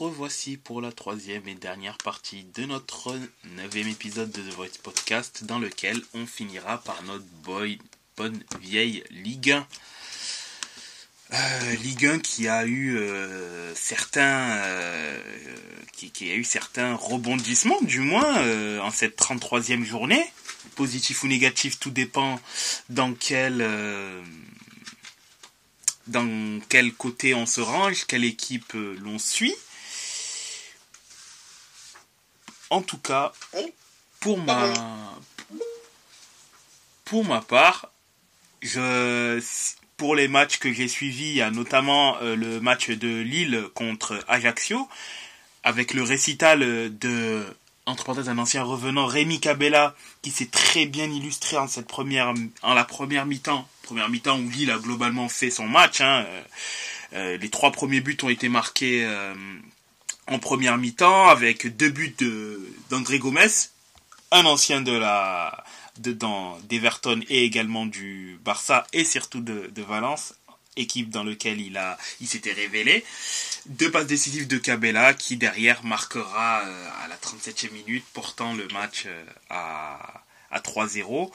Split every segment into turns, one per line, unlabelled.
revoici pour la troisième et dernière partie de notre neuvième épisode de The Voice Podcast dans lequel on finira par notre boy, bonne vieille Ligue 1. Euh, Ligue 1 qui a eu euh, certains euh, qui, a eu certains rebondissements du moins en cette 33e journée positif ou négatif tout dépend dans quel dans quel côté on se range quelle équipe l'on suit en tout cas, pour ma, pour ma part, je, pour les matchs que j'ai suivis, il y a notamment euh, le match de Lille contre Ajaccio, avec le récital de, entre parenthèses, un ancien revenant, Rémi Cabella, qui s'est très bien illustré en cette première, en la première mi-temps, première mi-temps où Lille a globalement fait son match. Hein. Euh, euh, les trois premiers buts ont été marqués en première mi-temps avec deux buts d'André Gomez, un ancien de la de, d'Everton et également du Barça et surtout de, Valence, équipe dans laquelle il il s'était révélé. Deux passes décisives de Cabella qui derrière marquera euh, à la 37e minute portant le match euh, à, à 3-0.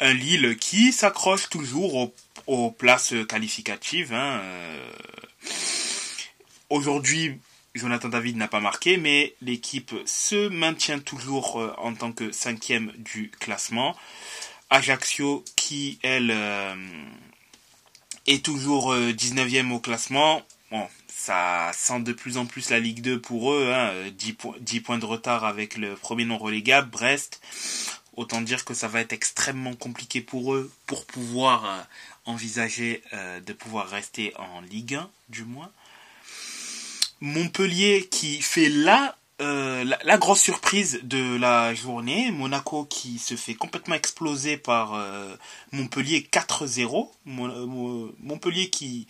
Un Lille qui s'accroche toujours aux, places qualificatives. Hein, euh. Aujourd'hui, Jonathan David n'a pas marqué, mais l'équipe se maintient toujours euh, en tant que cinquième du classement. Ajaccio, qui elle euh, est toujours 19e euh, au classement. Bon, ça sent de plus en plus la Ligue 2 pour eux. 10, hein. 10, points de retard avec le premier non relégable, Brest. Autant dire que ça va être extrêmement compliqué pour eux pour pouvoir envisager de pouvoir rester en Ligue 1, du moins. Montpellier qui fait euh, la, la, grosse surprise de la journée. Monaco qui se fait complètement exploser par euh, Montpellier 4-0. Montpellier qui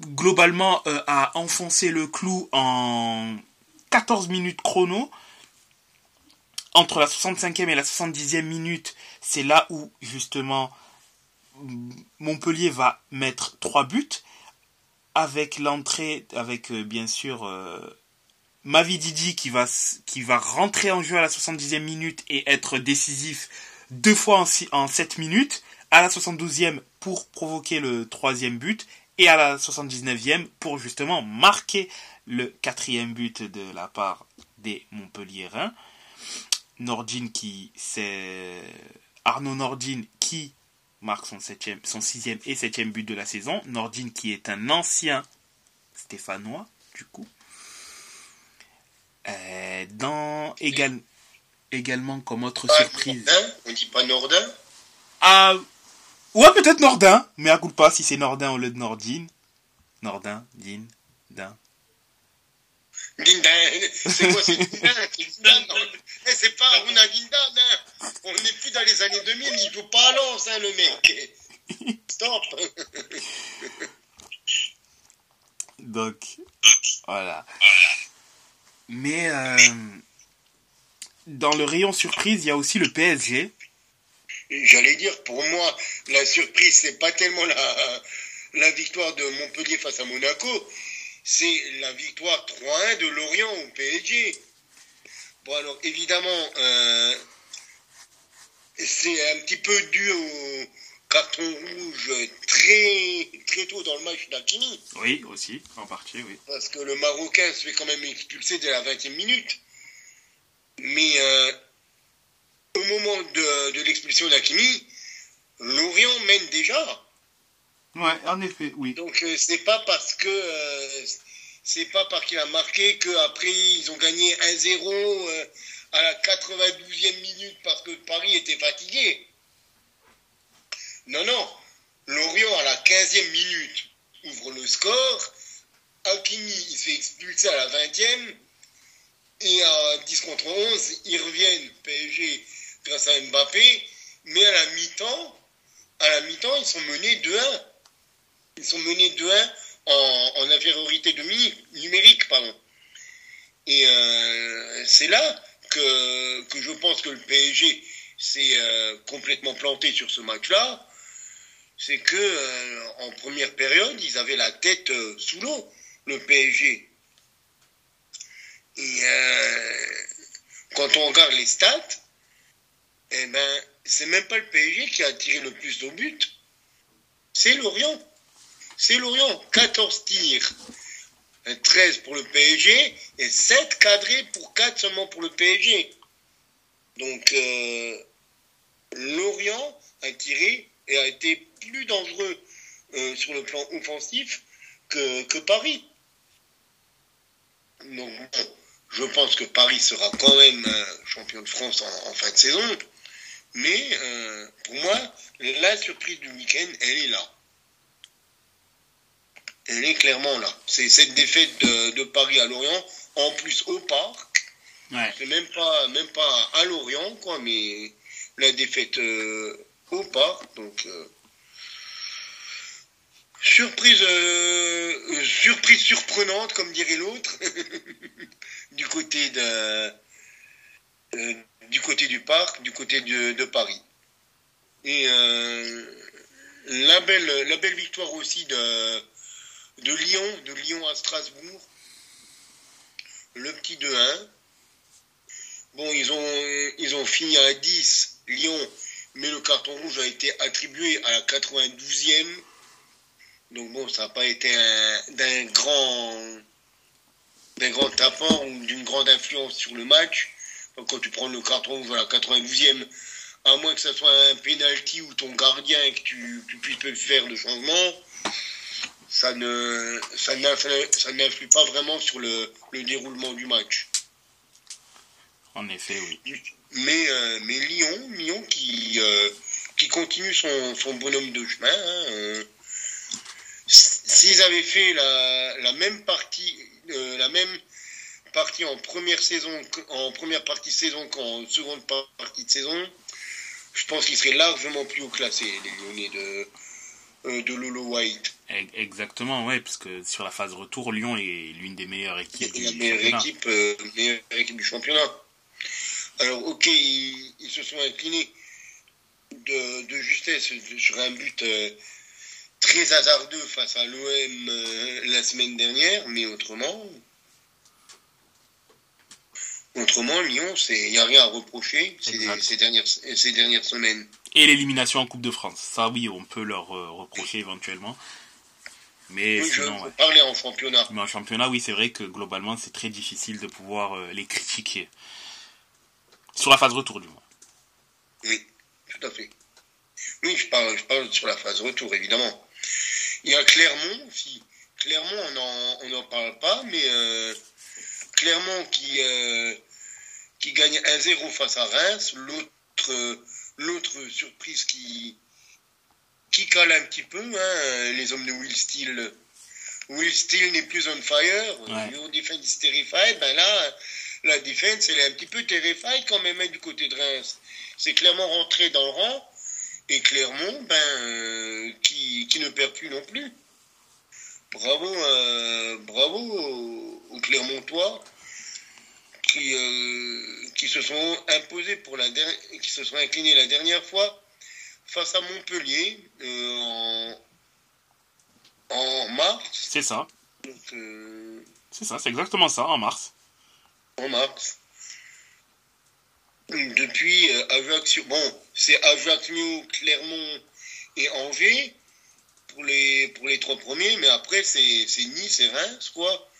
globalement euh, a enfoncé le clou en 14 minutes chrono. Entre la 65e et la 70e minute, c'est là où justement Montpellier va mettre 3 buts avec l'entrée, avec euh, bien sûr euh, Mavididi qui va, qui va rentrer en jeu à la 70e minute et être décisif deux fois en, en 7 minutes, à la 72e pour provoquer le troisième but et à la 79e pour justement marquer le quatrième but de la part des Montpellierins. Nordine qui c'est Arnaud Nordine qui marque son, septième, son sixième et septième but de la saison. Nordine qui est un ancien stéphanois, du coup. Euh, dans égal, également comme autre surprise.
Nordin On dit pas Nordin
Ah Ouais peut-être Nordin, mais à coup pas si c'est Nordin au lieu de Nordine. Nordin, Din, Din.
C'est quoi c'est eh, C'est pas Aruna Gindan, hein. On n'est plus dans les années 2000, il joue pas à Lens, hein, le mec. Stop
Donc, voilà. Mais euh, dans le rayon surprise, il y a aussi le PSG.
J'allais dire, pour moi, la surprise, c'est pas tellement la, la victoire de Montpellier face à Monaco, c'est la victoire 3-1 de Lorient au PSG. Bon, alors évidemment, euh, c'est un petit peu dû au carton rouge très, très tôt dans le match d'Alkini.
Oui, aussi, en partie, oui.
Parce que le Marocain se fait quand même expulser dès la 20e minute. Mais euh, au moment de, de l'expulsion d'Akimi, Lorient mène déjà.
Ouais, en effet, oui.
Donc euh, c'est pas parce que euh, c'est pas parce qu'il a marqué qu'après ils ont gagné 1-0 euh, à la 92e minute parce que Paris était fatigué. Non, non. Lorient à la 15e minute ouvre le score. Hakimi il se fait expulser à la 20e. Et à 10 contre 11, ils reviennent PSG grâce à Mbappé. Mais à la mi-temps, à la mi-temps, ils sont menés 2-1. Ils sont menés 2-1 en, infériorité numérique. Pardon. Et euh, c'est là que, que, je pense que le PSG s'est euh, complètement planté sur ce match-là. C'est que euh, en première période, ils avaient la tête sous l'eau, le PSG. Et euh, quand on regarde les stats, eh ben, c'est même pas le PSG qui a tiré le plus de buts. C'est Lorient. C'est Lorient. 14 tirs. 13 pour le PSG et 7 cadrés pour 4 seulement pour le PSG. Donc, euh, Lorient a tiré et a été plus dangereux euh, sur le plan offensif que, Paris. Donc, je pense que Paris sera quand même euh, champion de France en, fin de saison. Mais pour moi, la surprise du week-end, elle est là. Elle est clairement là. C'est cette défaite de, Paris à Lorient, en plus au parc. C'est même pas, même pas à Lorient, quoi, mais la défaite euh, au parc. Donc, surprise, surprise surprenante, comme dirait l'autre. du côté de, euh, du côté du parc, du côté de, Paris. Et euh, la, belle, la belle victoire aussi de, de Lyon, de Lyon à Strasbourg. Le petit 2-1. Bon, ils ont, ils ont fini à 10, Lyon, mais le carton rouge a été attribué à la 92e. Donc bon, ça n'a pas été d'un grand d'un grand tapant ou d'une grande influence sur le match. quand tu prends le carton rouge à la 92e, à moins que ce soit un penalty ou ton gardien que tu, puisses faire de changement, ça ne ça n'influe pas vraiment sur le, déroulement du match.
En effet, oui.
Mais, euh, mais Lyon, Lyon qui, euh, qui continue son, bonhomme de chemin. Hein, euh, s'ils avaient fait la, la même partie, euh, la même partie en première saison, en première partie de saison qu'en seconde partie de saison, je pense qu'il serait largement plus haut classé, les Lyonnais de, euh, de Lolo White.
Exactement, ouais, parce que sur la phase retour, Lyon est l'une des meilleures équipes
du la meilleure Équipe, euh, meilleure équipe du championnat. Alors, ok, ils, se sont inclinés de, de justesse sur un but très hasardeux face à l'OM euh, la semaine dernière, mais autrement, autrement Lyon, il n'y a rien à reprocher ces, dernières, ces dernières semaines.
Et l'élimination en Coupe de France, ça oui, on peut leur euh, reprocher éventuellement. Mais
oui, sinon, je parler en championnat.
Mais en championnat, oui, c'est vrai que globalement, c'est très difficile de pouvoir euh, les critiquer. Sur la phase retour, du moins.
Oui, tout à fait. Oui, je parle, je parle sur la phase retour, évidemment. Il y a Clermont aussi. Clermont, on n'en parle pas, mais euh, Clermont qui, euh, qui gagne 1-0 face à Reims. L'autre, l'autre surprise qui, qui cale un petit peu, hein, les hommes de Will Steele. Will Steele n'est plus on fire. Ouais. Your defense is terrified. Ben là, la défense, elle est un petit peu terrified quand même hein, du côté de Reims. C'est clairement rentré dans le rang. Et Clermont, ben, euh, qui, qui, ne perd plus non plus. Bravo, euh, bravo aux, Clermontois qui, euh, qui se sont imposés pour la qui se sont inclinés la dernière fois face à Montpellier en, en mars.
C'est ça. c'est ça, c'est exactement ça, en mars.
En mars depuis euh, Ajaccio, bon, c'est Ajaccio, Clermont et Angers pour les, pour les trois premiers, mais après c'est Nice et Reims, quoi,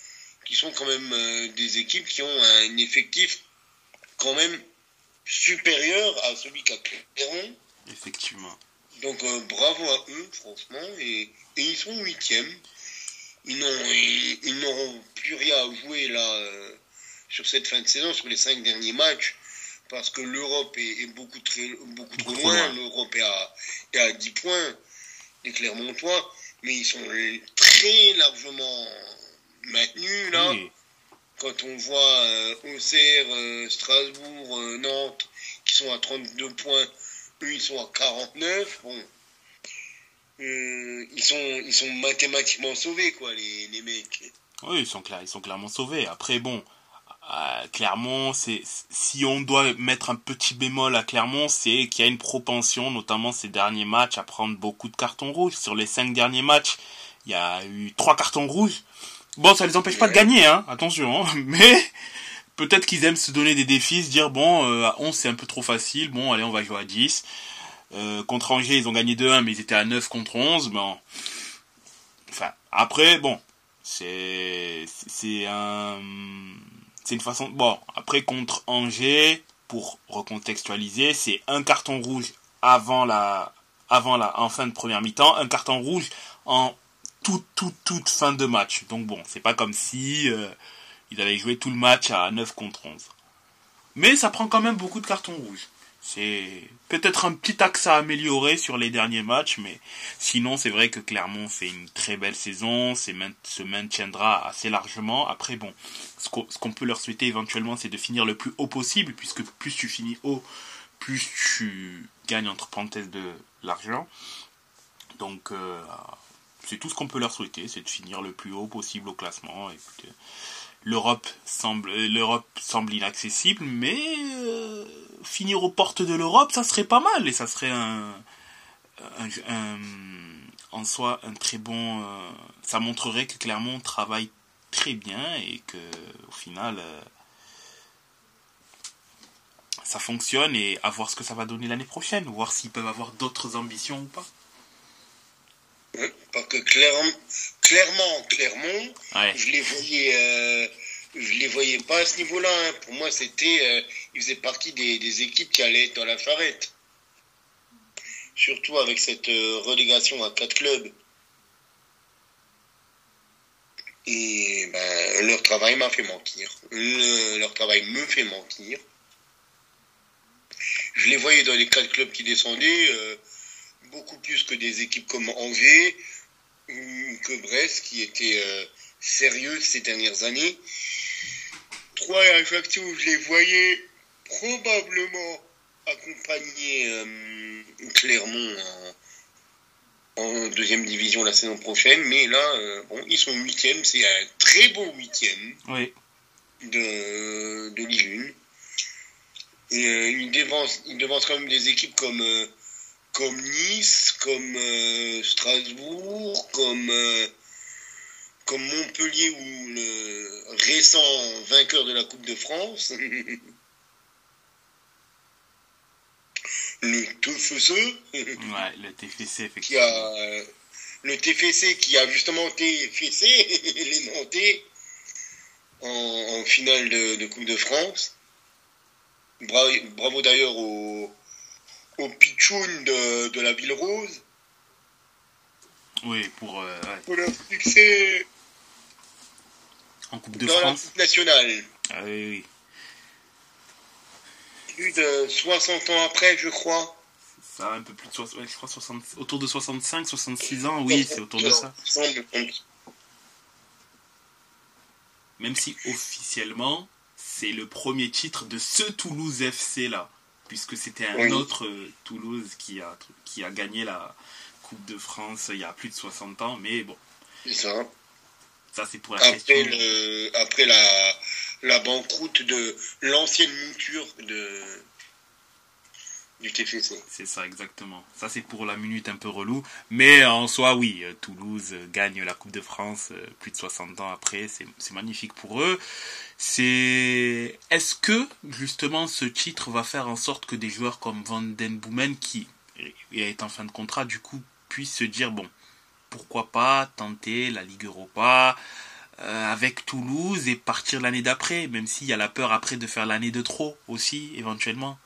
qui sont quand même euh, des équipes qui ont un effectif quand même supérieur à celui qu'a Clermont.
Effectivement.
Donc euh, bravo à eux, franchement, et, et ils sont huitièmes. Ils n'auront plus rien à jouer là sur cette fin de saison, sur les cinq derniers matchs parce que l'Europe est, beaucoup, très, beaucoup trop loin. L'Europe est à, 10 points des Clermontois, mais ils sont très largement maintenus là. Quand on voit euh, Auxerre, euh, Strasbourg, euh, Nantes qui sont à 32 points, eux ils sont à 49, bon. ils, sont, ils sont mathématiquement sauvés, quoi, les, les mecs.
Oui, ils sont, ils sont clairement sauvés. Après, bon, Clermont, c'est si on doit mettre un petit bémol à Clermont, c'est qu'il y a une propension, notamment ces derniers matchs, à prendre beaucoup de cartons rouges. Sur les cinq derniers matchs, il y a eu trois cartons rouges. Bon, ça les empêche pas de gagner, hein, attention, hein. mais peut-être qu'ils aiment se donner des défis, se dire, bon, euh, à 11 c'est un peu trop facile, bon, allez, on va jouer à 10. Euh, contre Angers, ils ont gagné 2-1, mais ils étaient à 9 contre 11. Bon. Enfin, après, bon, c'est un c'est une façon bon après contre Angers pour recontextualiser c'est un carton rouge avant la avant la en fin de première mi-temps un carton rouge en toute fin de match donc bon c'est pas comme si euh, ils avaient joué tout le match à 9 contre 11 mais ça prend quand même beaucoup de cartons rouges c'est peut-être un petit axe à améliorer sur les derniers matchs, mais sinon c'est vrai que Clermont fait une très belle saison, se maintiendra assez largement. Après bon, ce qu'on peut leur souhaiter éventuellement c'est de finir le plus haut possible, puisque plus tu finis haut, plus tu gagnes entre parenthèses de l'argent. Donc euh, c'est tout ce qu'on peut leur souhaiter, c'est de finir le plus haut possible au classement. l'Europe semble, l'Europe semble inaccessible, mais euh, finir aux portes de l'Europe, ça serait pas mal et ça serait un, en soi un très bon. Euh, ça montrerait que Clermont travaille très bien et que au final euh, ça fonctionne et à voir ce que ça va donner l'année prochaine, voir s'ils peuvent avoir d'autres ambitions ou pas.
Parce que clairement, clairement, Clermont, je les voyais. Euh, je les voyais pas à ce niveau-là. Hein. Pour moi, c'était, euh, ils faisaient partie des, équipes qui allaient être dans la charrette. Surtout avec cette euh, relégation à quatre clubs. Et ben, leur travail m'a fait mentir. leur travail me fait mentir. Je les voyais dans les quatre clubs qui descendaient, beaucoup plus que des équipes comme Angers ou que Brest, qui étaient sérieuses ces dernières années. Troyes et Ajaccio, je les voyais probablement accompagner euh, Clermont en, deuxième division la saison prochaine, mais là, euh, bon, ils sont huitièmes, c'est un très beau huitième de, de Ligue 1. Et euh, ils, devancent, ils devancent quand même des équipes comme, comme Nice, comme Strasbourg, comme comme Montpellier ou le récent vainqueur de la Coupe de France, le TFC.
Ouais, le TFC, effectivement.
Qui a, le TFC qui a justement TFC les Nantais en, en finale de, Coupe de France. Bravo, d'ailleurs au, au pitchoun de, la Ville Rose.
Oui, pour, euh,
pour leur succès
en Coupe de France.
nationale.
Ah oui, oui.
Plus de 60 ans après, je crois.
Ça, un peu plus de 60, je crois 60, autour de 65, 66 ans, oui, c'est autour de ça. Même si officiellement, c'est le premier titre de ce Toulouse FC là, puisque c'était un autre euh, Toulouse qui a, qui a gagné la Coupe de France il y a plus de 60 ans, mais bon.
C'est ça
c'est pour
après après la, la banqueroute de l'ancienne mouture de, du TFC.
C'est ça, exactement. Ça, c'est pour la minute un peu relou. Mais en soi, oui, euh, Toulouse gagne la Coupe de France euh, plus de 60 ans après. C'est magnifique pour eux. Est-ce que, justement, ce titre va faire en sorte que des joueurs comme Van Den Boomen, qui est en fin de contrat, du coup, puissent se dire bon, pourquoi pas tenter la Ligue Europa euh, avec Toulouse et partir l'année d'après, même s'il y a la peur après de faire l'année de trop aussi, éventuellement?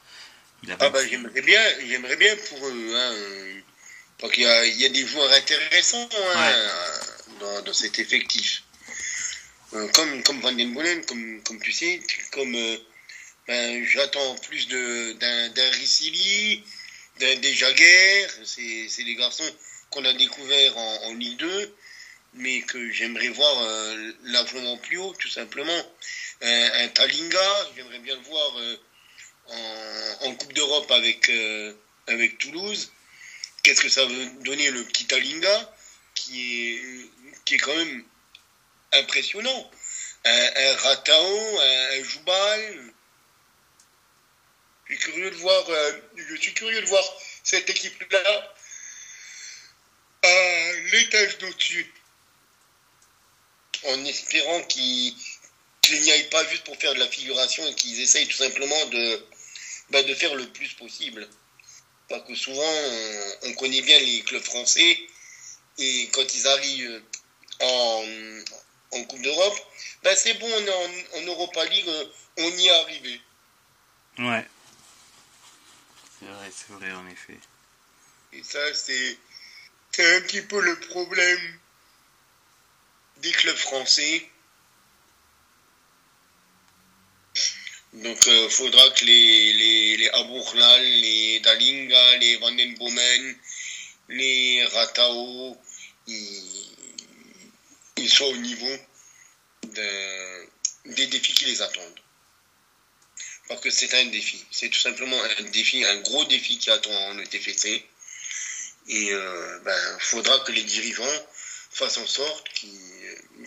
Ah bah j'aimerais bien, j'aimerais bien pour eux, hein, qu'il y a, y a, des joueurs intéressants hein, dans, cet effectif. Euh, comme, comme Van Den Bolen, comme, comme tu sais, comme euh, ben, j'attends plus d'un Ricili, d'un des Jaguer, c'est des garçons qu'on a découvert en, Ligue 2, mais que j'aimerais voir euh, largement plus haut, tout simplement. un Talinga, j'aimerais bien le voir euh, en, Coupe d'Europe avec, euh, avec Toulouse. Qu'est-ce que ça veut donner le petit Talinga, qui est, qui est quand même impressionnant. Un, Ratao, un, Joubal. Je suis curieux de voir, je suis curieux de voir cette équipe-là à l'étage d'au-dessus. en espérant qu'ils n'y aillent pas juste pour faire de la figuration et qu'ils essayent tout simplement de, bah, de faire le plus possible. Parce que souvent, on, connaît bien les clubs français et quand ils arrivent en, en Coupe d'Europe, bah, c'est bon, on est en, en Europa League, on y est arrivé.
Ouais. C'est vrai, c'est vrai en effet.
Et ça, c'est un petit peu le problème des clubs français. Donc, il euh, faudra que les, les, les les Dalinga, les Vandenbomen, les Ratao, ils, ils, soient au niveau des défis qui les attendent parce que c'est un défi. C'est tout simplement un défi, un gros défi qui attend le TFC. Et il euh, ben, faudra que les dirigeants fassent en sorte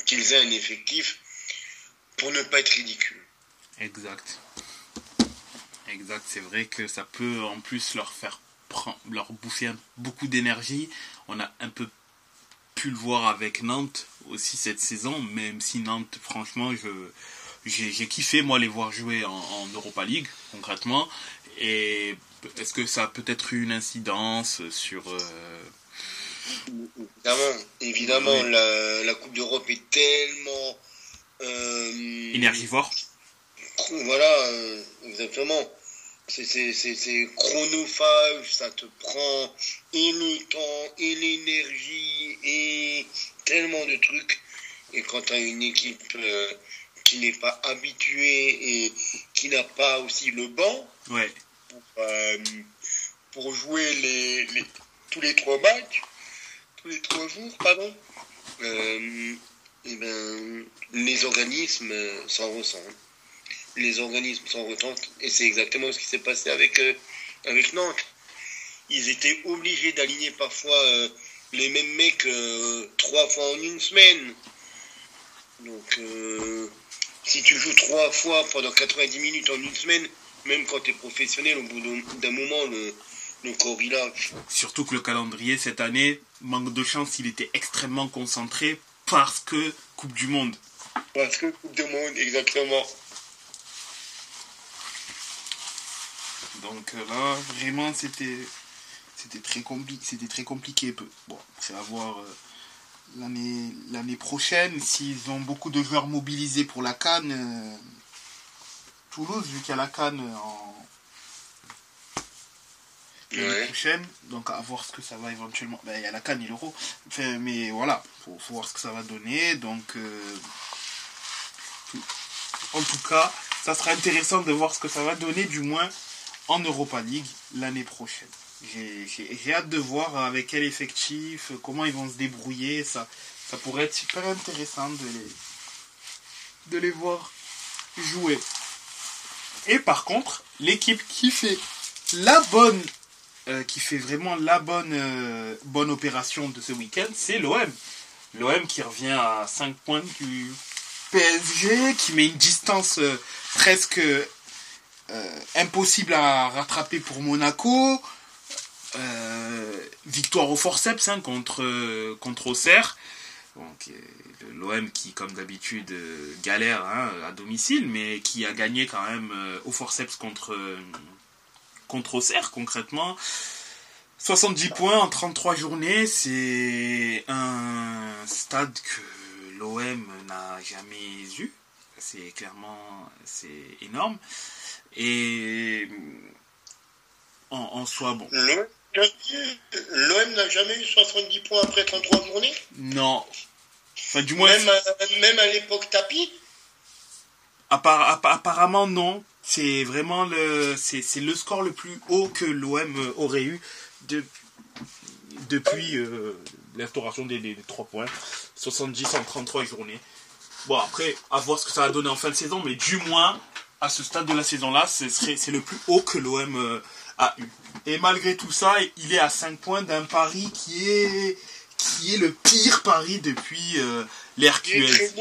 qu'ils aient un effectif pour ne pas être ridicules.
Exact. Exact, c'est vrai que ça peut en plus leur faire leur bouffer beaucoup d'énergie. On a un peu pu le voir avec Nantes aussi cette saison, même si Nantes, franchement, je, j'ai kiffé moi les voir jouer en, Europa League concrètement et est-ce que ça a peut-être eu une incidence sur euh,
évidemment évidemment la, Coupe d'Europe est tellement
euh, énergivore
voilà euh, exactement. C'est chronophage ça te prend et le temps et l'énergie et tellement de trucs. Et quand tu as une équipe qui n'est pas habitué et qui n'a pas aussi le banc pour, euh, pour, jouer les, tous les trois matchs, tous les trois jours, pardon, euh, et eh ben, les organismes s'en ressentent. Les organismes s'en ressentent et c'est exactement ce qui s'est passé avec, euh, avec Nantes. Ils étaient obligés d'aligner parfois les mêmes mecs trois fois en une semaine. Donc, si tu joues trois fois pendant 90 minutes en une semaine, même quand tu es professionnel, au bout d'un moment, le, le corps il lâche.
Surtout que le calendrier cette année, manque de chance, il était extrêmement concentré parce que Coupe du Monde.
Parce que Coupe du Monde, exactement.
Donc euh, là, vraiment, c'était c'était très compliqué. C'était très compliqué. Bon, c'est à voir. Euh, l'année l'année prochaine, s'ils ont beaucoup de joueurs mobilisés pour la Cannes, euh, Toulouse, vu qu'il y a la Cannes en l'année prochaine, donc à voir ce que ça va éventuellement. Ben, il y a la Cannes et l'Euro, enfin, mais voilà, faut, faut voir ce que ça va donner. Donc, euh, en tout cas, ça sera intéressant de voir ce que ça va donner, du moins en Europa League l'année prochaine. J'ai hâte de voir avec quel effectif, comment ils vont se débrouiller. Ça, ça pourrait être super intéressant de les, de les voir jouer. Et par contre, l'équipe qui fait la bonne, euh, qui fait vraiment la bonne, euh, bonne opération de ce week-end, c'est l'OM. L'OM qui revient à 5 points du PSG, qui met une distance euh, presque impossible à rattraper pour Monaco. Euh, victoire au forceps hein, contre, contre Auxerre. Donc, euh, l'OM qui, comme d'habitude, euh, galère hein, à domicile, mais qui a gagné quand même au forceps contre, contre Auxerre, concrètement. 70 points en 33 journées, c'est un stade que l'OM n'a jamais eu. C'est clairement, énorme. Et en, en soi, bon.
L'OM n'a jamais eu 70 points après 33 journées?
Non. Enfin, du moins.
Même, à l'époque tapis?
Apparemment, non. C'est vraiment le, c'est, le score le plus haut que l'OM aurait eu de, depuis euh, l'instauration des, des, 3 points. 70 en 33 journées. Bon, après, à voir ce que ça va donner en fin de saison, mais du moins, à ce stade de la saison-là, c'est le plus haut que l'OM euh, a eu. Et malgré tout ça, il est à 5 points d'un pari qui est, qui est le pire pari depuis euh, l'RQS.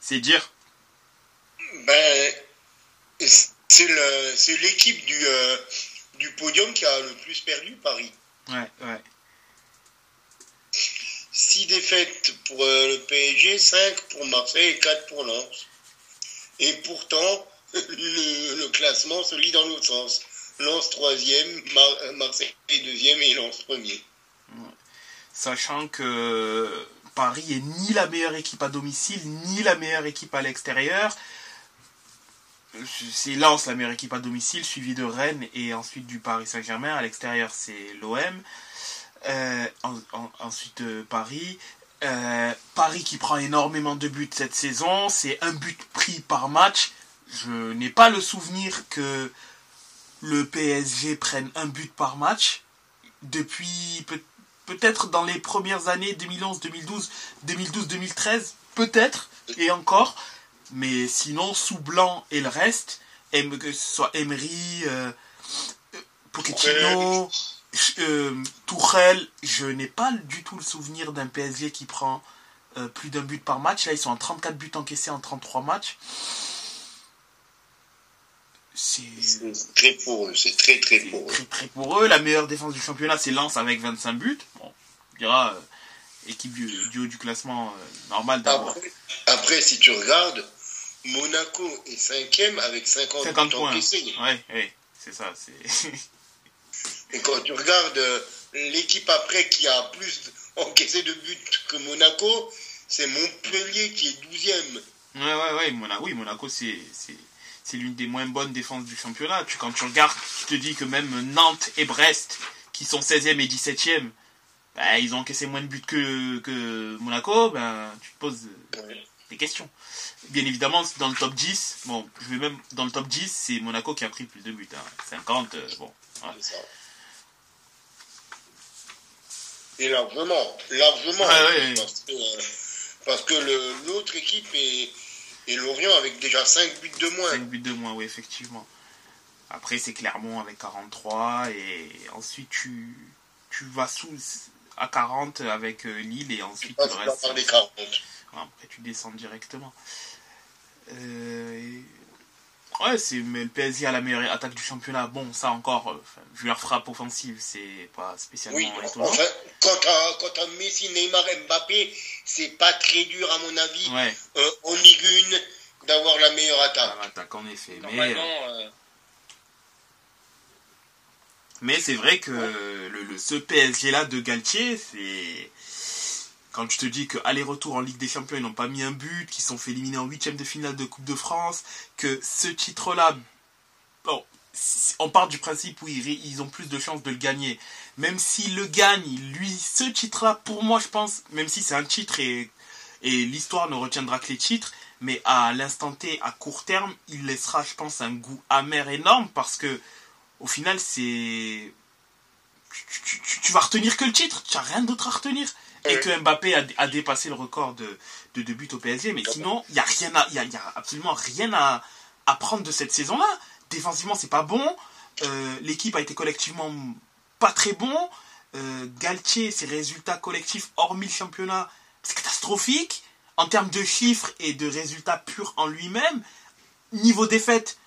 C'est dire
Ben, c'est l'équipe du, euh, du podium qui a le plus perdu, Paris.
Ouais, ouais.
Si défaites pour euh, le PSG, 5 pour Marseille et 4 pour Lens. Et pourtant, le, classement se lit dans l'autre sens. Lens troisième, Mar Marseille deuxième et Lens premier.
Sachant que Paris est ni la meilleure équipe à domicile, ni la meilleure équipe à l'extérieur. C'est Lens la meilleure équipe à domicile, suivi de Rennes et ensuite du Paris Saint-Germain. À l'extérieur, c'est l'OM. Euh, ensuite, euh, Paris. Euh, Paris qui prend énormément de buts cette saison. C'est un but pris par match. Je n'ai pas le souvenir que le PSG prenne un but par match depuis peut-être dans les premières années 2011, 2012, 2012, 2013, peut-être et encore. Mais sinon, sous blanc et le reste, que ce soit Emery, euh, Pochettino, euh, Tourelle, je n'ai pas du tout le souvenir d'un PSG qui prend euh, plus d'un but par match. Là, ils sont en 34 buts encaissés en 33 matchs.
C'est très pour eux, c'est très très pour eux.
Très, pour eux. La meilleure défense du championnat, c'est Lens avec 25 buts. Bon, on dira euh, équipe du, haut du classement normal
d'abord. Après, si tu regardes, Monaco est cinquième avec 50, 50 points encaissés.
Oui, oui, c'est ça.
Et quand tu regardes euh, l'équipe après qui a plus encaissé de buts que Monaco, c'est Montpellier qui est 12e.
Ouais, ouais, ouais. Monaco, oui, Monaco, c'est, c'est, l'une des moins bonnes défenses du championnat. Tu, quand tu regardes, tu te dis que même Nantes et Brest, qui sont 16e et 17e, bah, ils ont encaissé moins de buts que, que Monaco. Ben, tu te poses des questions. Bien évidemment, dans le top 10, bon, je vais même dans le top 10, c'est Monaco qui a pris plus de buts. 50, hein. euh, bon.
Et largement, largement. Parce que, euh, l'autre équipe est, Lorient avec déjà 5 buts de moins.
5 buts de moins, oui, effectivement. Après, c'est Clermont avec 43. Et ensuite, tu, tu vas sous à 40 avec euh, Lille. Et ensuite, tu restes. Après, tu descends directement. Euh, Ouais, c'est mais le PSG a la meilleure attaque du championnat. Bon, ça encore, euh, vu leur frappe offensive, c'est pas spécialement oui.
Enfin, quand as Messi, Neymar, Mbappé, c'est pas très dur à mon avis ouais. euh, en Ligue 1 d'avoir la meilleure attaque.
attaque en effet, mais euh, mais c'est vrai que le, le, ce PSG là de Galtier, c'est quand tu te dis que aller-retour en Ligue des Champions, ils n'ont pas mis un but, qu'ils sont fait éliminer en huitième de finale de Coupe de France, que ce titre-là, bon, on part du principe où ils, ont plus de chances de le gagner. Même s'ils le gagnent, lui, ce titre-là, pour moi, je pense, même si c'est un titre et, et l'histoire ne retiendra que les titres, mais à l'instant T, à court terme, il laissera, je pense, un goût amer énorme parce que, au final, c'est. Tu, vas retenir que le titre, tu n'as rien d'autre à retenir et que Mbappé a, dépassé le record de, de, buts au PSG. Mais sinon, il n'y a, rien y a, absolument rien à, à prendre de cette saison-là. Défensivement, c'est pas bon. Euh, l'équipe a été collectivement pas très bon. Euh, Galtier, ses résultats collectifs, hormis le championnat, c'est catastrophique. En termes de chiffres et de résultats purs en lui-même, niveau défaite,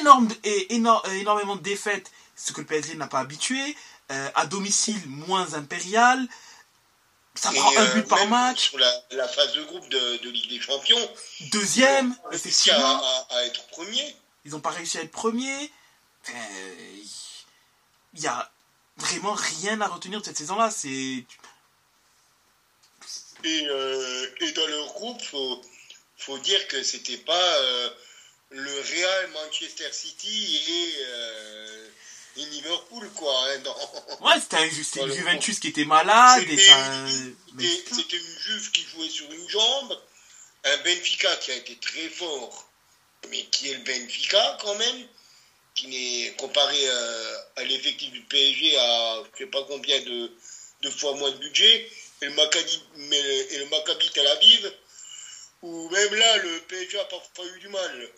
énorme, et, énormément de défaites, ce que le PSG n'a pas habitué. Euh, à domicile moins impérial. Ça prend un euh, but par match.
Sur la, phase de groupe de, Ligue des Champions.
Deuxième, effectivement.
À, à, être premier.
Ils n'ont pas réussi à être premier. Il n'y a vraiment rien à retenir de cette saison-là. C'est.
Et, euh, et, dans leur groupe, faut, faut dire que c'était pas le Real Manchester City et et Liverpool, quoi. Hein,
Ouais, c'était une Juventus qui était malade.
C'était une Juve qui jouait sur une jambe. Un Benfica qui a été très fort, mais qui est le Benfica quand même, qui n'est comparé euh, à, l'effectif du PSG à je sais pas combien de, de fois moins de budget. Et le Maccabi, et le Maccabi Tel Aviv, où même là, le PSG a parfois eu du mal.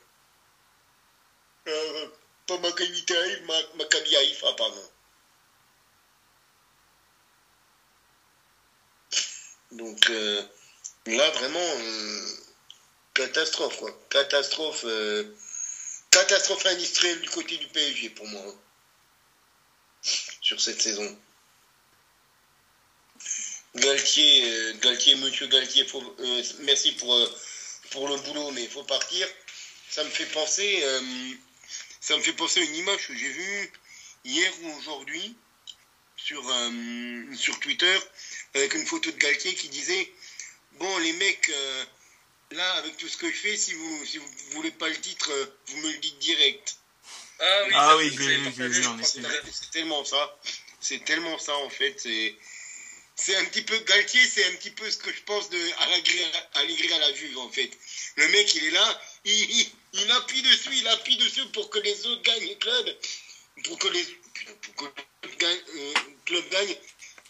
Euh, pas Maccabi Tel Aviv, Maccabi pardon. Donc euh, là, vraiment, euh, catastrophe, quoi. Catastrophe, euh, catastrophe industrielle du côté du PSG pour moi. Hein, sur cette saison. Galtier, Galtier, monsieur Galtier, merci pour, pour le boulot, mais il faut partir. Ça me fait penser, ça me fait penser à une image que j'ai vue hier ou aujourd'hui sur, sur Twitter avec une photo de Galtier qui disait Bon, les mecs, là, avec tout ce que je fais, si vous si vous voulez pas le titre, vous me le dites direct.
Ah oui, ah oui
C'est tellement ça. C'est tellement ça, en fait. C'est c'est un petit peu Galtier, c'est un petit peu ce que je pense de Allegri à la Juve en fait. Le mec, il est là, il, il, appuie dessus, il appuie dessus pour que les autres gagnent les clubs, pour que les pour que euh, club gagne.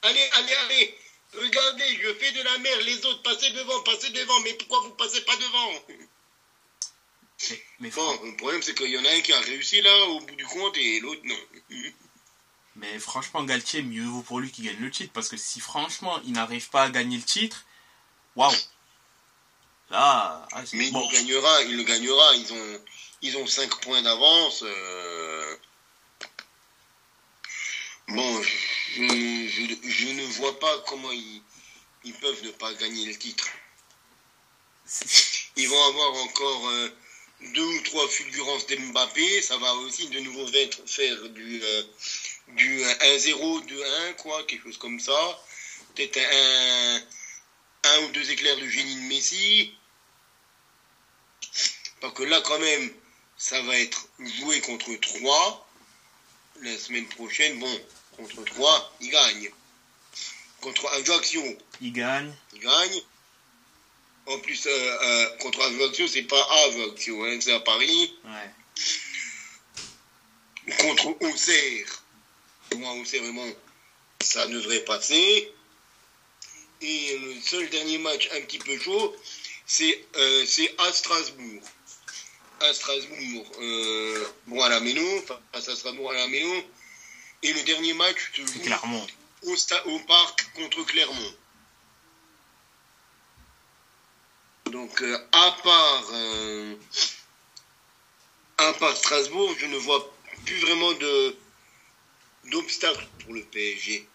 Allez, allez, allez, regardez, je fais de la merde, les autres passez devant, passez devant, mais pourquoi vous passez pas devant? Mais, bon, le problème c'est qu'il y en a un qui a réussi là au bout du compte et l'autre non.
Mais franchement, Galtier, mieux vaut pour lui qu'il gagne le titre. Parce que si franchement, il n'arrive pas à gagner le titre, waouh! Là,
ah, Mais il le gagnera, il le gagnera. Ils ont, ils ont 5 points d'avance. Euh. Bon, je, ne vois pas comment ils, ils, peuvent ne pas gagner le titre. Ils vont avoir encore euh, deux ou trois fulgurances d'Mbappé. Ça va aussi de nouveau faire du. Euh, du 1-0, 2-1, quoi, quelque chose comme ça. Peut-être un, un ou deux éclairs de génie de Messi. Parce que là, quand même, ça va être joué contre 3. La semaine prochaine, bon, contre 3, il gagne. Contre Ajaccio.
Il gagne.
Il gagne. En plus, euh, euh, contre Ajaccio, c'est pas Ajaccio, hein, c'est à Paris. Ouais. Contre Auxerre moi c'est vraiment ça devrait passer. Et le seul dernier match un petit peu chaud, c'est euh, à Strasbourg. À Strasbourg, euh, bon à la Méno, face à Strasbourg à la Méno. Et le dernier match se joue au, au, parc contre Clermont. Donc euh, à part à part Strasbourg, je ne vois plus vraiment de d'obstacles pour le PSG.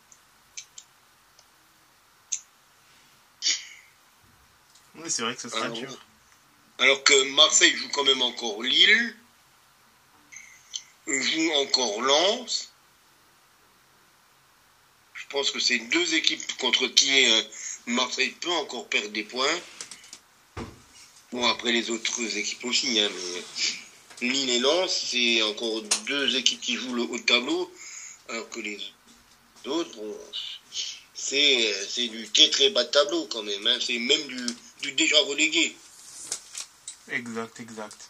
Oui, c'est vrai que ce sera alors, dur.
Alors que Marseille joue quand même encore Lille, joue encore Lens. Je pense que c'est deux équipes contre qui euh, Marseille peut encore perdre des points. Bon, après les autres équipes aussi, hein, mais Lille et Lens, c'est encore deux équipes qui jouent le haut tableau alors que les autres, c'est du très très bas de tableau quand même, hein. c'est même du, du déjà relégué.
Exact, exact.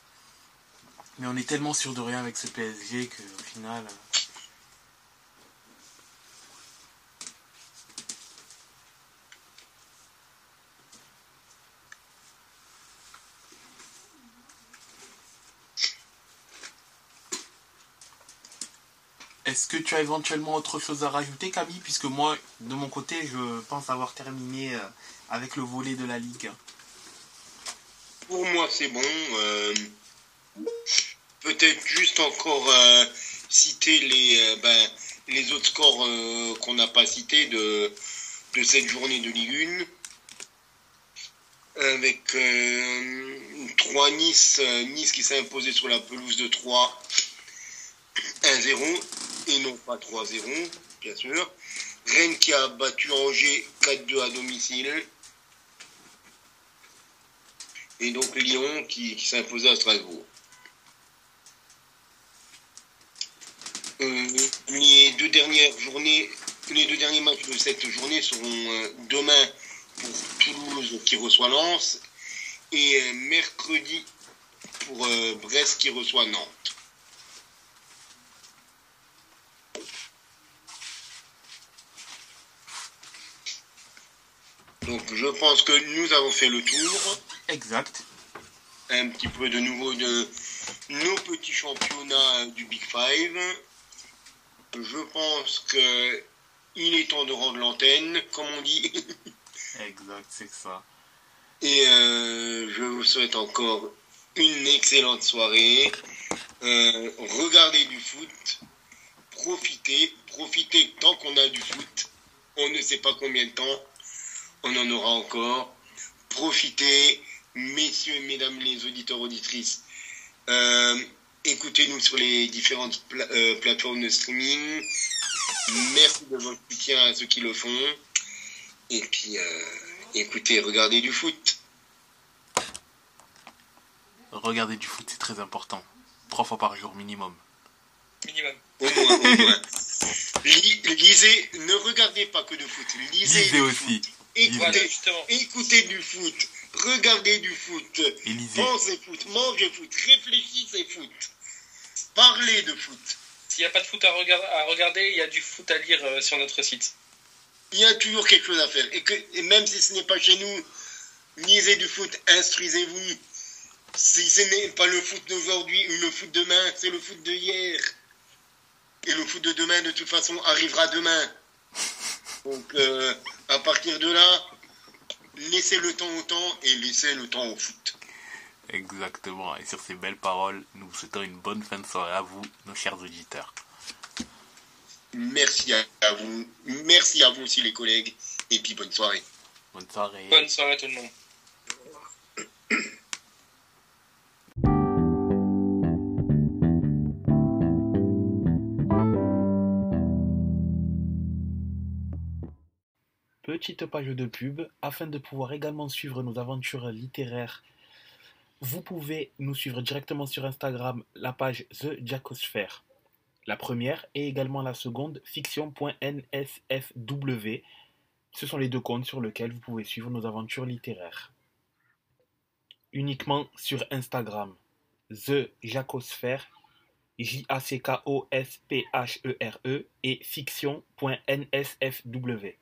Mais on est tellement sûr de rien avec ce PSG qu'au final... Est-ce que tu as éventuellement autre chose à rajouter, Camille? Puisque moi, de mon côté, je pense avoir terminé euh, avec le volet de la Ligue.
Pour moi, c'est bon. Euh, peut-être juste encore euh, citer les, ben, les autres scores qu'on n'a pas cités de, de cette journée de Ligue 1. Avec 3 Nice, Nice qui s'est imposé sur la pelouse de 3 1-0 et non pas 3-0, bien sûr. Rennes qui a battu Angers 4-2 à domicile. Et donc Lyon qui, s'est à Strasbourg. Euh, les deux dernières journées, les deux derniers matchs de cette journée seront euh, demain pour Toulouse qui reçoit Lens et euh, mercredi pour Brest qui reçoit Nantes. Donc je pense que nous avons fait le tour.
Exact.
Un petit peu de nouveau de nos petits championnats du Big Five. Je pense que il est temps de rendre l'antenne, comme on dit.
exact, c'est ça.
Et euh, je vous souhaite encore une excellente soirée. Euh, regardez du foot. Profitez, profitez tant qu'on a du foot. On ne sait pas combien de temps on en aura encore. Profitez, messieurs et mesdames les auditeurs auditrices. Euh, écoutez-nous sur les différentes euh, plateformes de streaming. Merci de votre soutien à ceux qui le font. Et puis, euh, écoutez, regardez du foot.
Regardez du foot, c'est très important. Trois fois par jour minimum.
Minimum.
Au moins, au moins. lisez, ne regardez pas que de foot. Lisez,
lisez aussi.
Écoutez, écoutez du foot. Regardez du foot.
Lisez.
Pensez foot. Mangez foot. Réfléchissez foot. Parlez de foot.
S'il n'y a pas de foot à, regarder, il y a du foot à lire euh, sur notre site.
Il y a toujours quelque chose à faire. Et, que, et même si ce n'est pas chez nous, lisez du foot, instruisez-vous. Si ce n'est pas le foot d'aujourd'hui ou le foot demain, c'est le foot de hier. Et le foot de demain, de toute façon, arrivera demain. Donc, euh, à partir de là, laissez le temps au temps et laissez le temps au foot.
Exactement. Et sur ces belles paroles, nous vous souhaitons une bonne fin de soirée à vous, nos chers auditeurs.
Merci à vous. Merci à vous aussi, les collègues. Et puis, bonne soirée.
Bonne soirée.
Bonne soirée à tout le monde.
Petite page de pub, afin de pouvoir également suivre nos aventures littéraires vous pouvez nous suivre directement sur Instagram, la page The Jacosphere. La première et également la seconde, fiction.nsfw. Ce sont les deux comptes sur lesquels vous pouvez suivre nos aventures littéraires. Uniquement sur Instagram, The Jacosphère, J-A-C-K-O-S-P-H-E-R-E, e et fiction.nsfw.